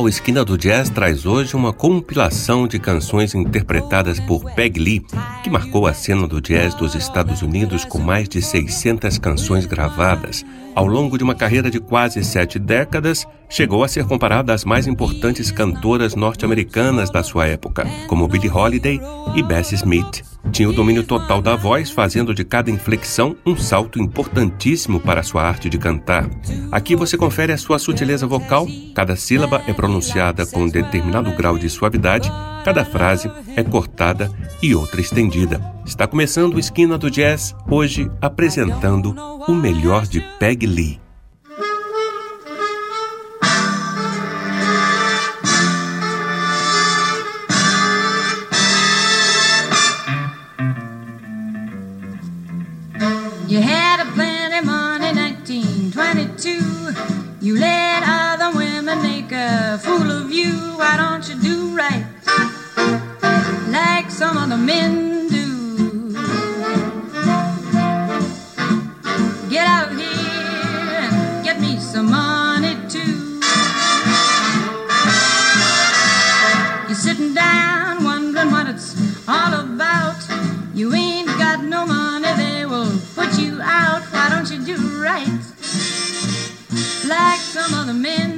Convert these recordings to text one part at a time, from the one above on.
O Esquina do Jazz traz hoje uma compilação de canções interpretadas por Peg Lee, que marcou a cena do jazz dos Estados Unidos com mais de 600 canções gravadas. Ao longo de uma carreira de quase sete décadas, chegou a ser comparada às mais importantes cantoras norte-americanas da sua época, como Billie Holiday e Bessie Smith. Tinha o domínio total da voz, fazendo de cada inflexão um salto importantíssimo para sua arte de cantar. Aqui você confere a sua sutileza vocal, cada sílaba é pronunciada com um determinado grau de suavidade, cada frase é cortada e outra estendida. Está começando o Esquina do Jazz, hoje apresentando o melhor de Peg Lee. Some other men do? Get out of here and get me some money too. You're sitting down wondering what it's all about. You ain't got no money, they will put you out. Why don't you do right like some other men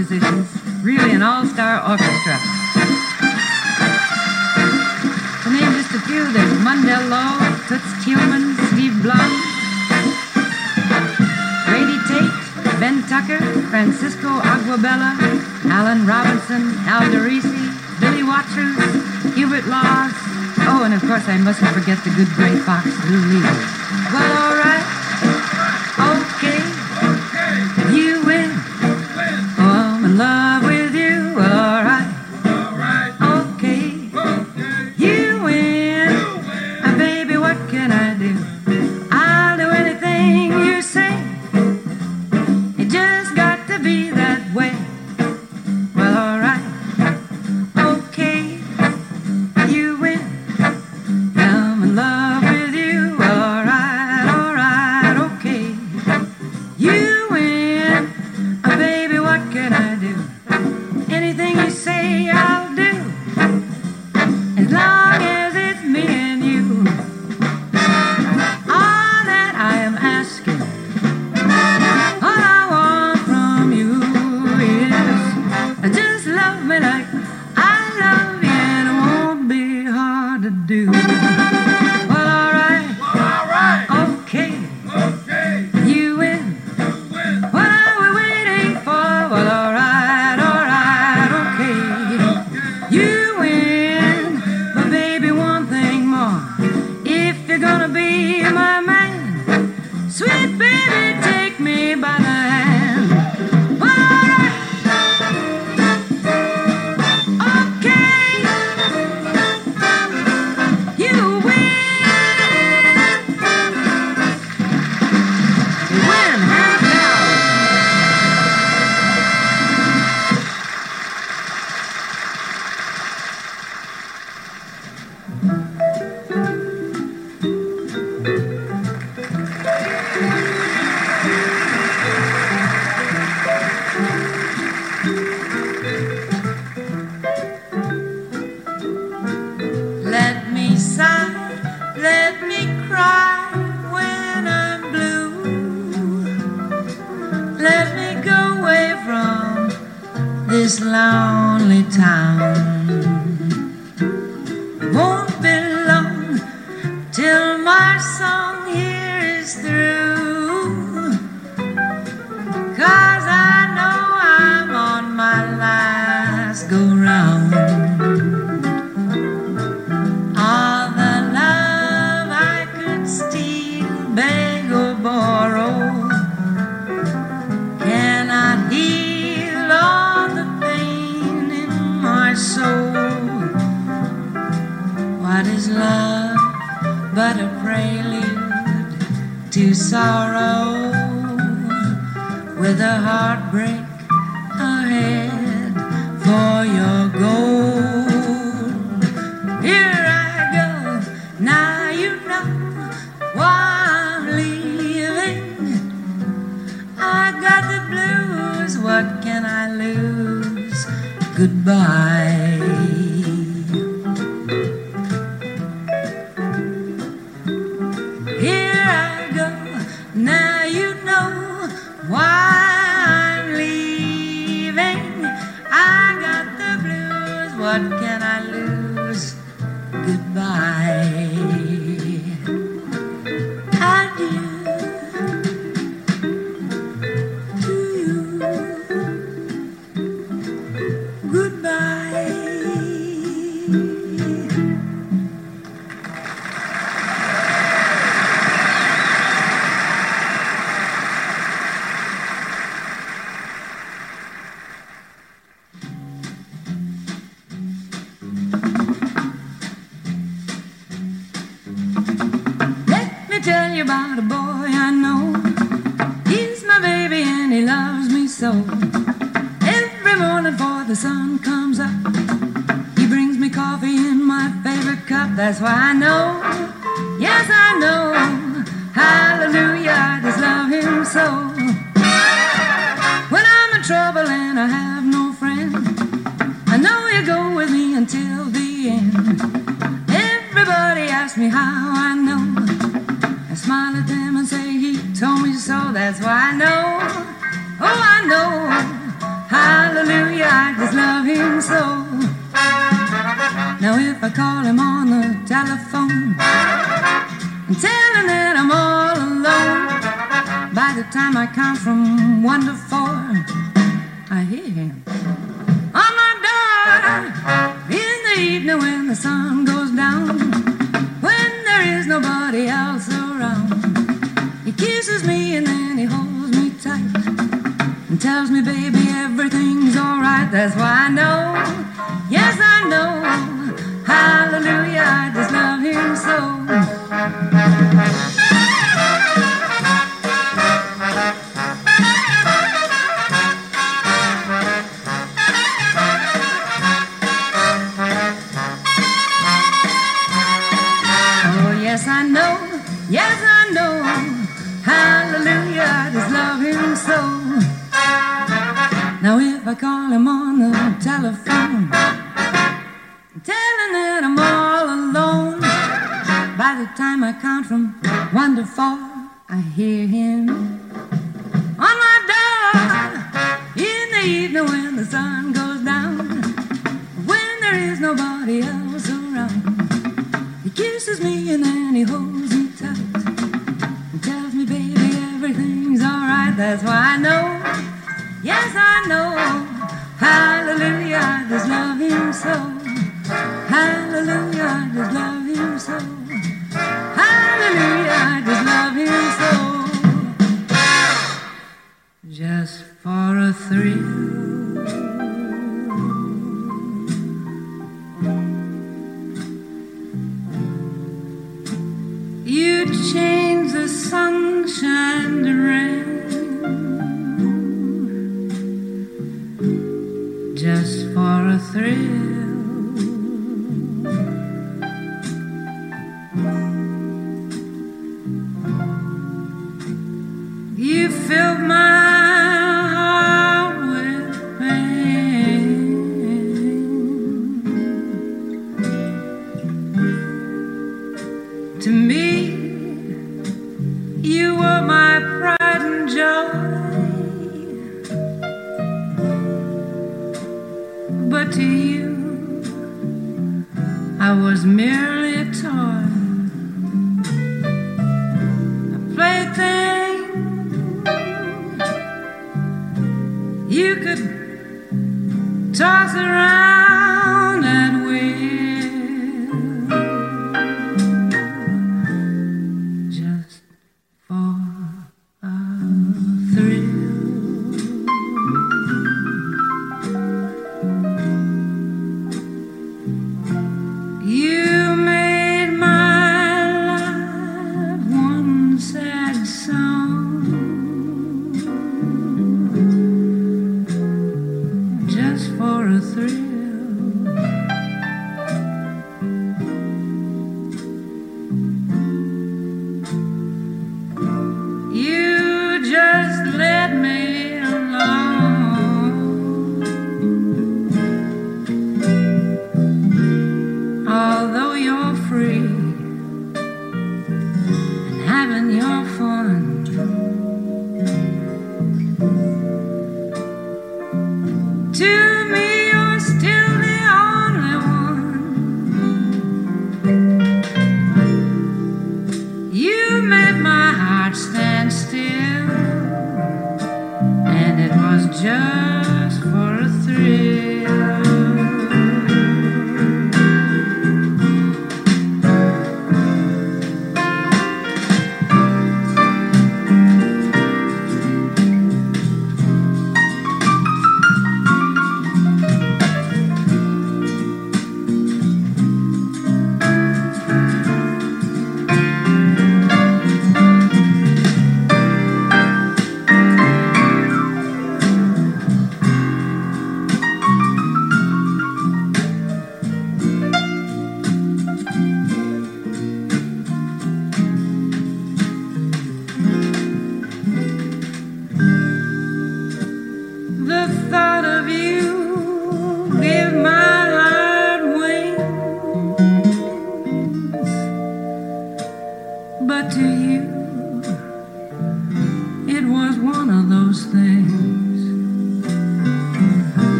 musicians. Really an all-star orchestra. To name just a few, there's Mundell Lowe, Toots Thielemans, Steve Blum, Grady Tate, Ben Tucker, Francisco Aguabella, Alan Robinson, Al DeRisi, Billy Watrous, Hubert Laws. Oh, and of course I mustn't forget the good Gray Fox, Lou Reed. Well, He kisses me and then he holds me tight and tells me, baby, everything's alright. That's why I know, yes, I know. Hallelujah, I just love him so.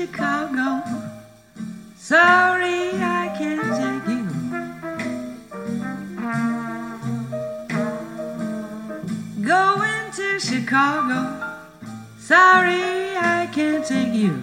Chicago. Sorry, I can't take you. Going to Chicago. Sorry, I can't take you.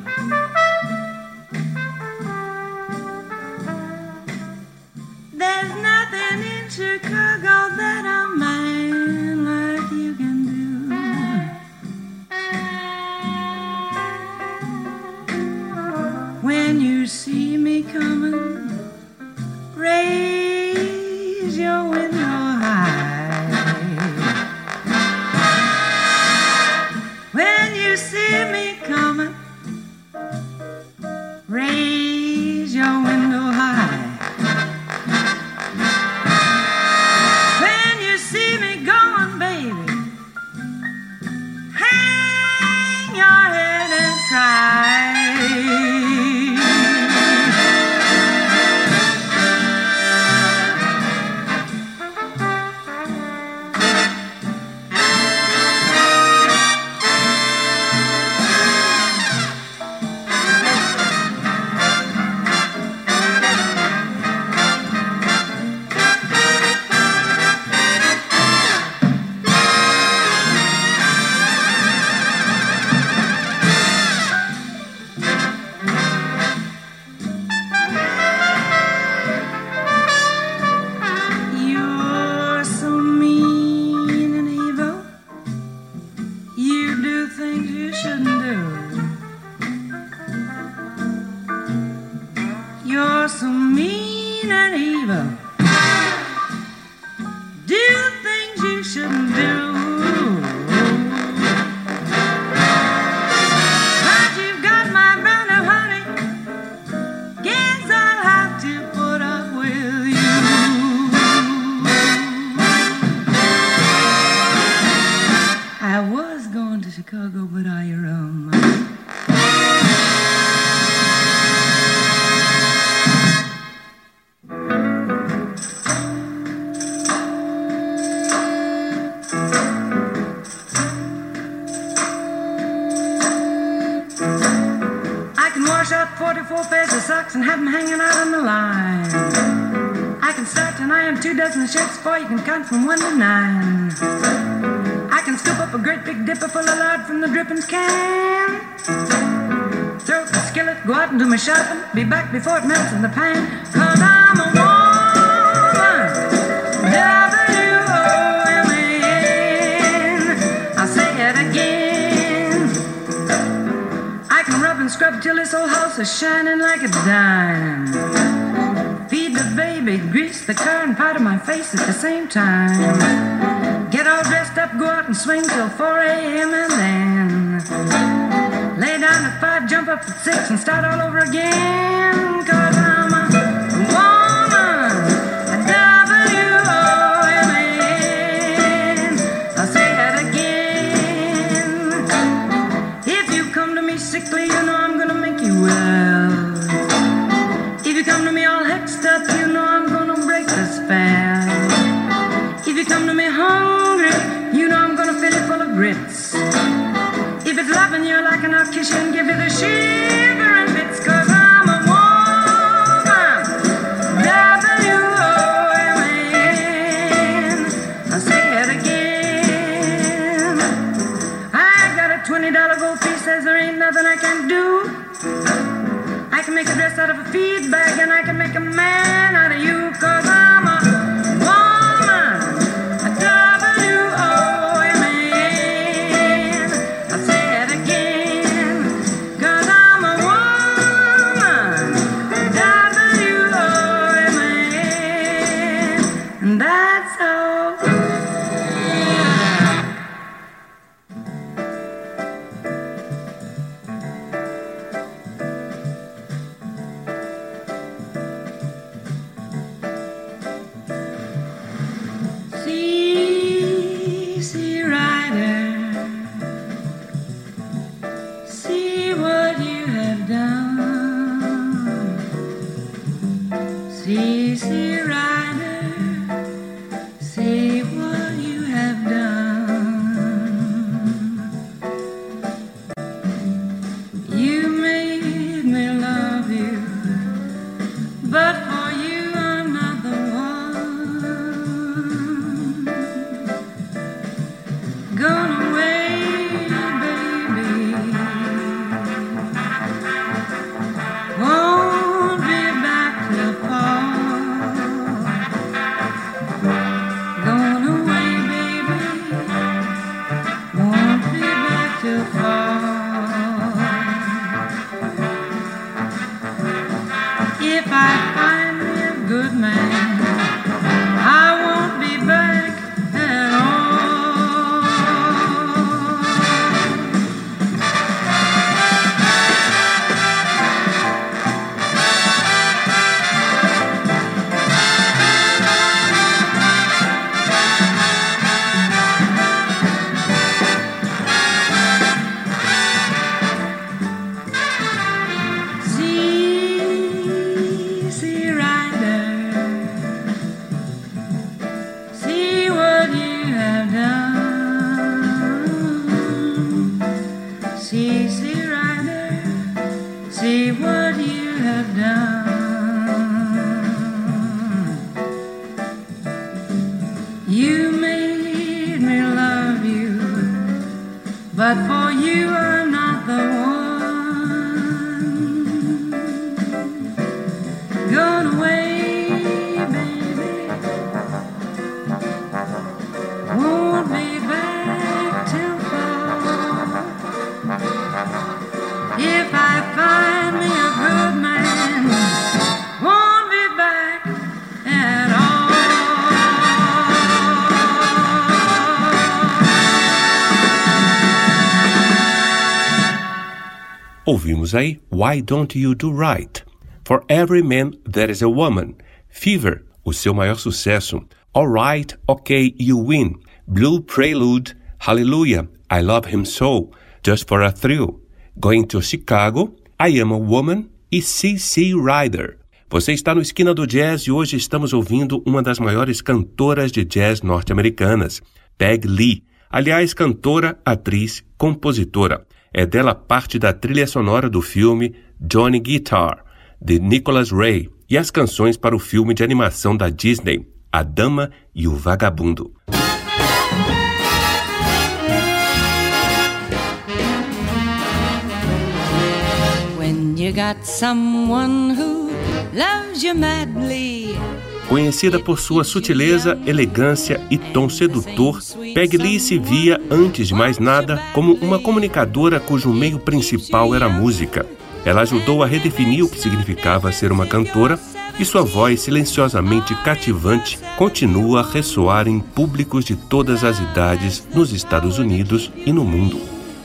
Dozen shirts for you can count from one to nine. I can scoop up a great big dipper full of lard from the drippings can. Throw up the skillet, go out and do my shopping. Be back before it melts in the pan. Cause I'm a woman. W-O-M-A-N. I'll say it again. I can rub and scrub till this old house is shining like a dime. Baby, grease the car, and powder my face at the same time. Get all dressed up, go out and swing till 4 a.m. and then lay down at 5, jump up at 6, and start all over again. Ouvimos aí Why Don't You Do Right? For Every Man There Is a Woman. Fever, o seu maior sucesso. Alright, OK, You Win. Blue Prelude. Hallelujah, I Love Him So. Just for a Thrill. Going to Chicago. I Am a Woman. E CC Rider. Você está no Esquina do Jazz e hoje estamos ouvindo uma das maiores cantoras de jazz norte-americanas, Peg Lee. Aliás, cantora, atriz, compositora. É dela parte da trilha sonora do filme Johnny Guitar, de Nicholas Ray, e as canções para o filme de animação da Disney, A Dama e o Vagabundo. When you got someone who loves you madly Conhecida por sua sutileza, elegância e tom sedutor, Peg Lee se via, antes de mais nada, como uma comunicadora cujo meio principal era a música. Ela ajudou a redefinir o que significava ser uma cantora e sua voz silenciosamente cativante continua a ressoar em públicos de todas as idades nos Estados Unidos e no mundo.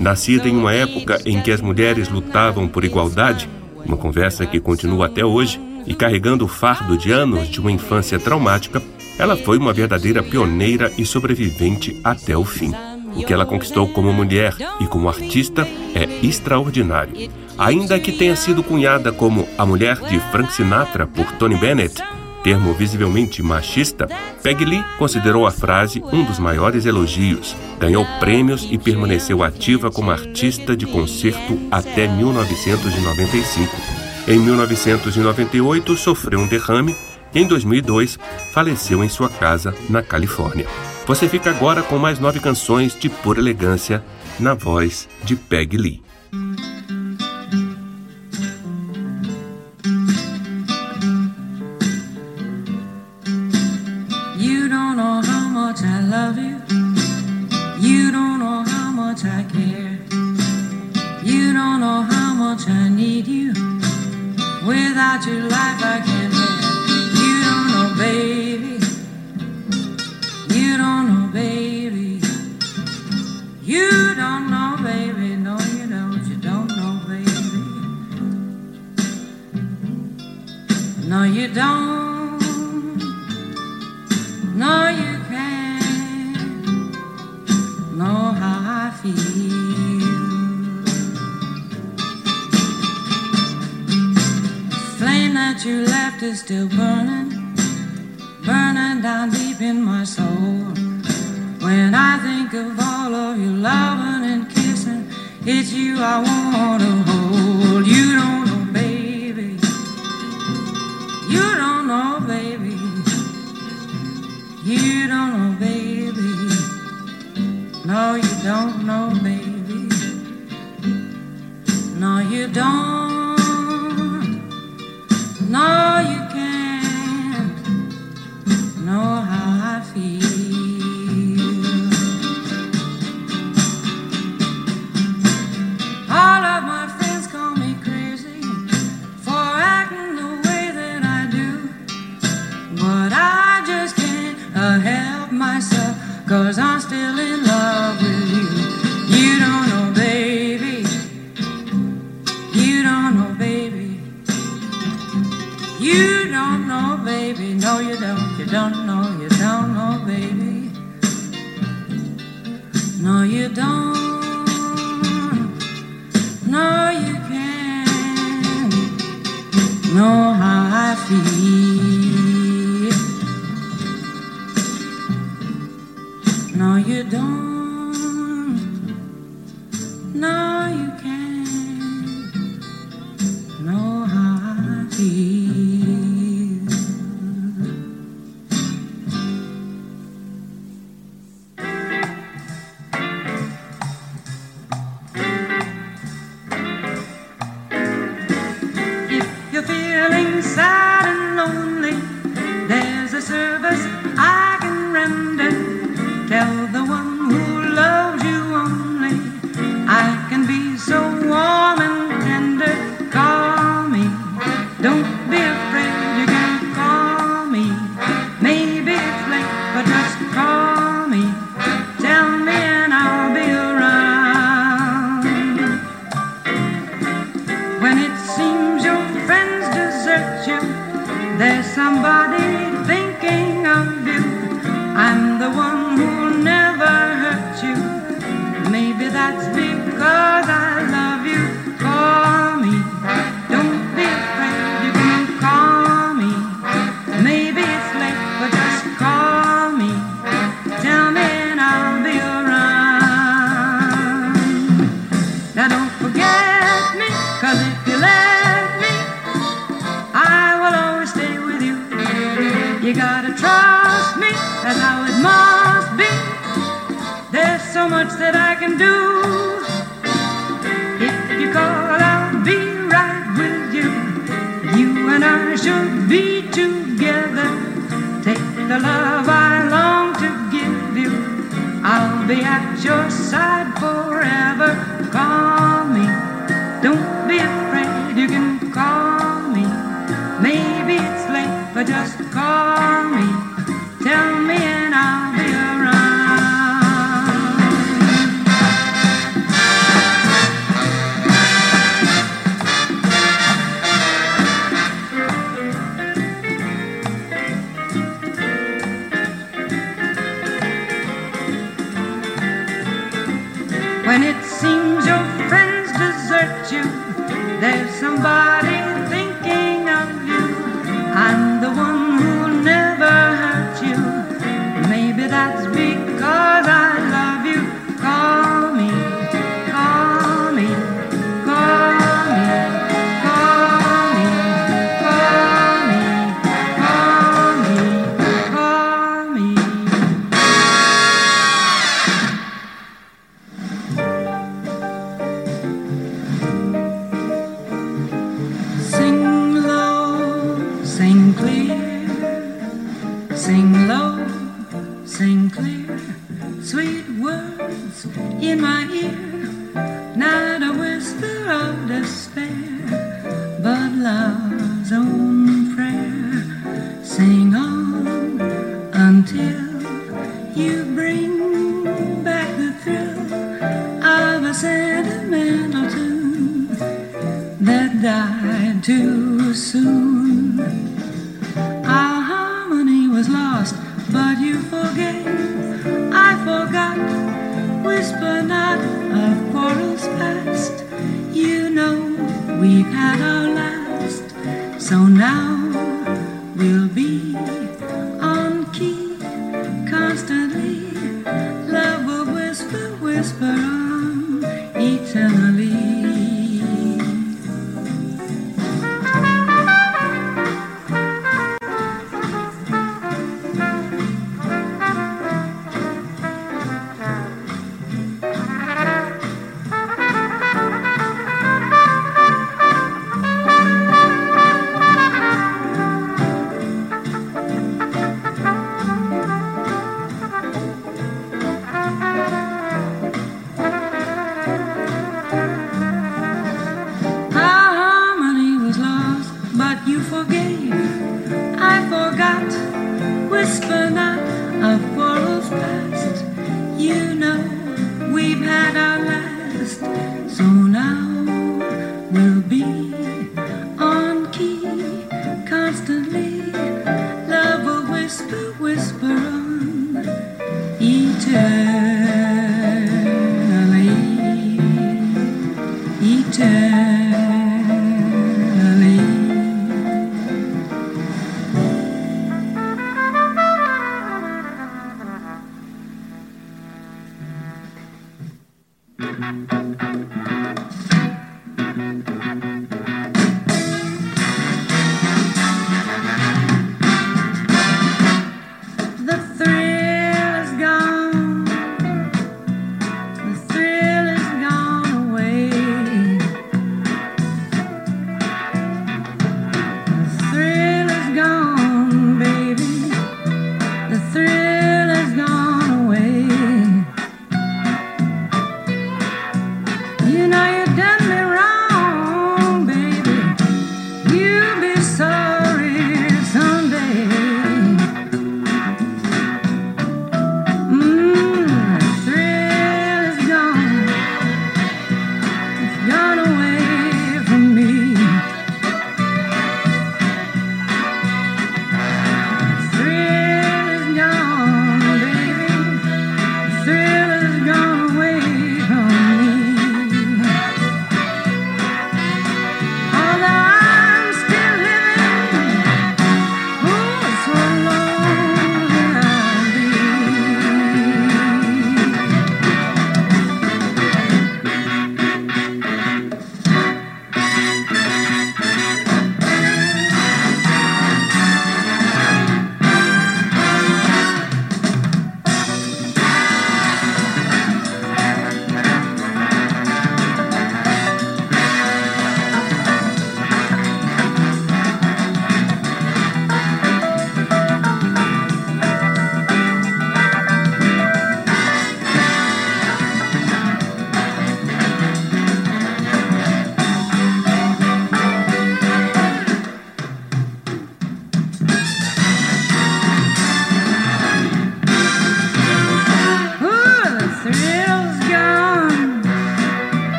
Nascida em uma época em que as mulheres lutavam por igualdade, uma conversa que continua até hoje, e carregando o fardo de anos de uma infância traumática, ela foi uma verdadeira pioneira e sobrevivente até o fim. O que ela conquistou como mulher e como artista é extraordinário. Ainda que tenha sido cunhada como a mulher de Frank Sinatra por Tony Bennett, termo visivelmente machista, Peggy Lee considerou a frase um dos maiores elogios, ganhou prêmios e permaneceu ativa como artista de concerto até 1995. Em 1998, sofreu um derrame e em 2002 faleceu em sua casa na Califórnia. Você fica agora com mais nove canções de pura elegância na voz de Peg Lee. You don't know how much I love you. You don't know how much I care. You don't know how much I need you. Without your life, I can't live. You don't know, baby. You don't know, baby. You don't know, baby. No, you don't. You don't know, baby. No, you don't. No, you you left is still burning, burning down deep in my soul. When I think of all of your loving and kissing, it's you I want to hold. When it seems your friends desert you, there's somebody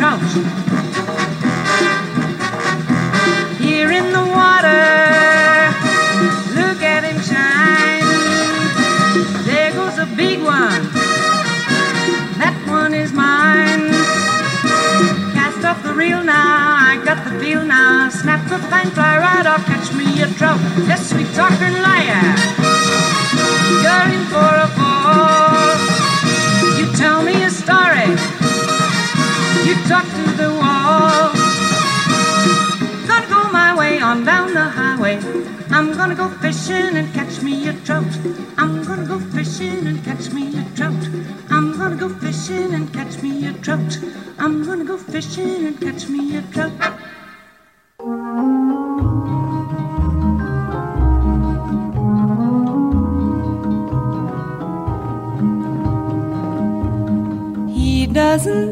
trunks. Here in the water, look at him shine. There goes a big one, that one is mine. Cast off the reel now, I got the deal now. Snap the fine fly right off, catch me a trout. Yes, sweet talking liar, you're in for I'm gonna go fishing and catch me a trout. I'm gonna go fishing and catch me a trout. I'm gonna go fishing and catch me a trout. I'm gonna go fishing and catch me a trout. He doesn't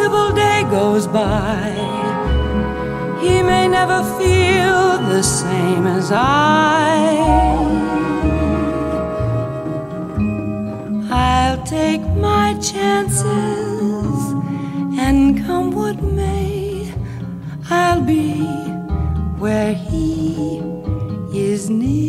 irreplaceable day goes by? He may never feel the same as I. I'll take my chances, and come what may, I'll be where he is near,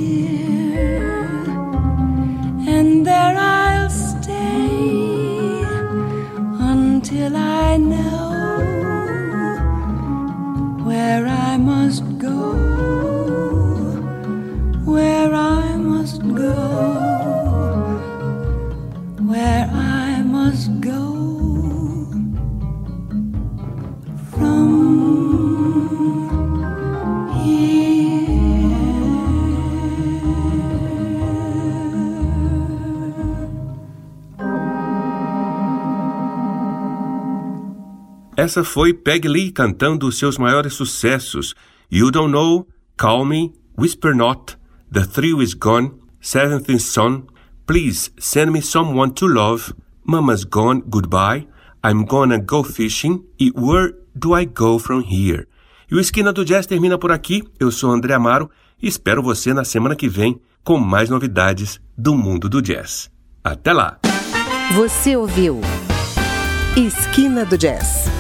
Essa foi Peg Lee cantando os seus maiores sucessos: You Don't Know, Call Me, Whisper Not, The Thrill Is Gone, Seventh Son, Please Send Me Someone to Love, Mama's Gone, Goodbye, I'm Gonna Go Fishing e Where Do I Go From Here. E o Esquina do Jazz termina por aqui. Eu sou André Amaro e espero você na semana que vem com mais novidades do mundo do jazz. Até lá! Você ouviu Esquina do Jazz